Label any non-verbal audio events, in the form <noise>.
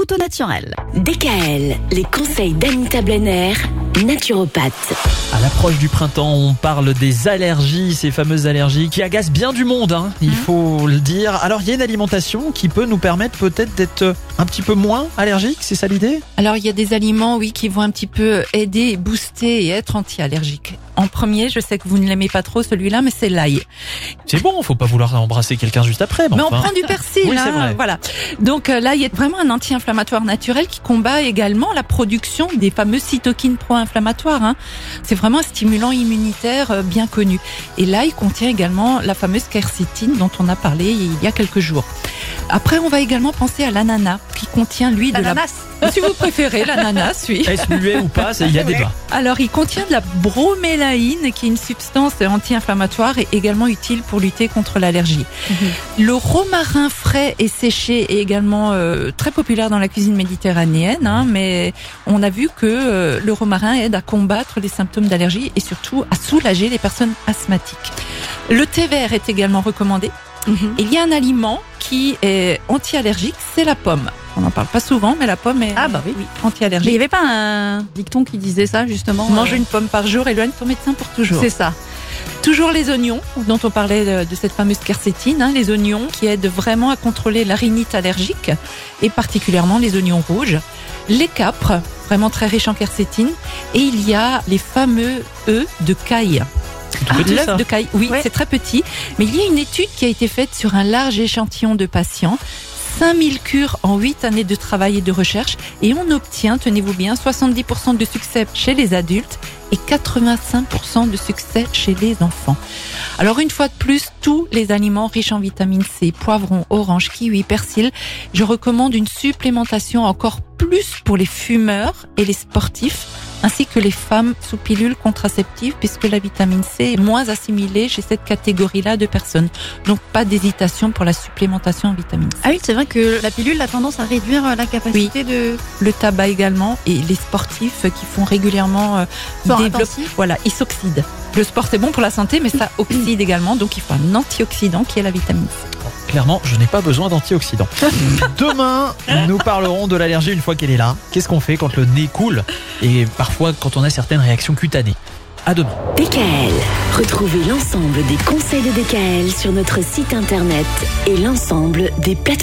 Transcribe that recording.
tout au naturel. DKL, les conseils d'Anita Blenner, naturopathe. À l'approche du printemps, on parle des allergies, ces fameuses allergies qui agacent bien du monde, hein, il faut le dire. Alors il y a une alimentation qui peut nous permettre peut-être d'être un petit peu moins allergique, c'est ça l'idée? Alors il y a des aliments, oui, qui vont un petit peu aider, booster et être anti-allergiques. En premier, je sais que vous ne l'aimez pas trop celui-là, mais c'est l'ail. C'est bon, faut pas vouloir embrasser quelqu'un juste après. Mais on enfin. prend du persil, <laughs> Oui, hein, vrai. voilà. Donc euh, l'ail est vraiment un anti-inflammatoire naturel qui combat également la production des fameux cytokines pro-inflammatoires. hein. C'est vraiment un stimulant immunitaire euh, bien connu. Et l'ail contient également la fameuse quercétine dont on a parlé il y a quelques jours. Après, on va également penser à l'ananas contient lui de la... Si vous préférez, l'ananas, oui. Est-ce muet ou pas Il y a <laughs> débat. Alors, il contient de la bromélaïne, qui est une substance anti-inflammatoire et également utile pour lutter contre l'allergie. Le romarin frais et séché est également euh, très populaire dans la cuisine méditerranéenne, hein, mais on a vu que euh, le romarin aide à combattre les symptômes d'allergie et surtout à soulager les personnes asthmatiques. Le thé vert est également recommandé. Il y a un aliment qui est anti-allergique, c'est la pomme. On n'en parle pas souvent, mais la pomme est Ah bah oui. oui, Mais il anti-allergique. n'y avait pas un dicton qui disait ça justement Mange euh, une pomme par jour, éloigne ton médecin pour toujours. C'est ça. Toujours les oignons, dont on parlait de, cette fameuse quercétine, hein, les oignons qui aident vraiment à contrôler la rhinite allergique, et particulièrement les oignons rouges. Les capres, vraiment très riches en quercétine. Et il y a les fameux œufs de caille. Petit, L'œuf de caille, oui, Ouais. c'est très petit. Mais il y a une étude qui a été faite sur un large échantillon de patients. 5000 cures en 8 années de travail et de recherche. Et on obtient, tenez-vous bien, 70% de succès chez les adultes et 85% de succès chez les enfants. Alors une fois de plus, tous les aliments riches en vitamine C, poivrons, orange, kiwi, persil, je recommande une supplémentation encore plus pour les fumeurs et les sportifs, ainsi que les femmes sous pilule contraceptive, puisque la vitamine C est moins assimilée chez cette catégorie-là de personnes. Donc pas d'hésitation pour la supplémentation en vitamine C. Ah oui, c'est vrai que la pilule a tendance à réduire euh, la capacité de Le tabac également et les sportifs qui font régulièrement euh, sport développent- voilà, ils s'oxydent. Le sport c'est bon pour la santé, mais ça oxyde également, donc il faut un antioxydant qui est la vitamine C. Clairement, je n'ai pas besoin d'antioxydants. <laughs> Demain, nous parlerons de l'allergie une fois qu'elle est là. Qu'est-ce qu'on fait quand le nez coule et parfois quand on a certaines réactions cutanées À demain. DKL. Retrouvez l'ensemble des conseils de DKL sur notre site internet et l'ensemble des plateformes.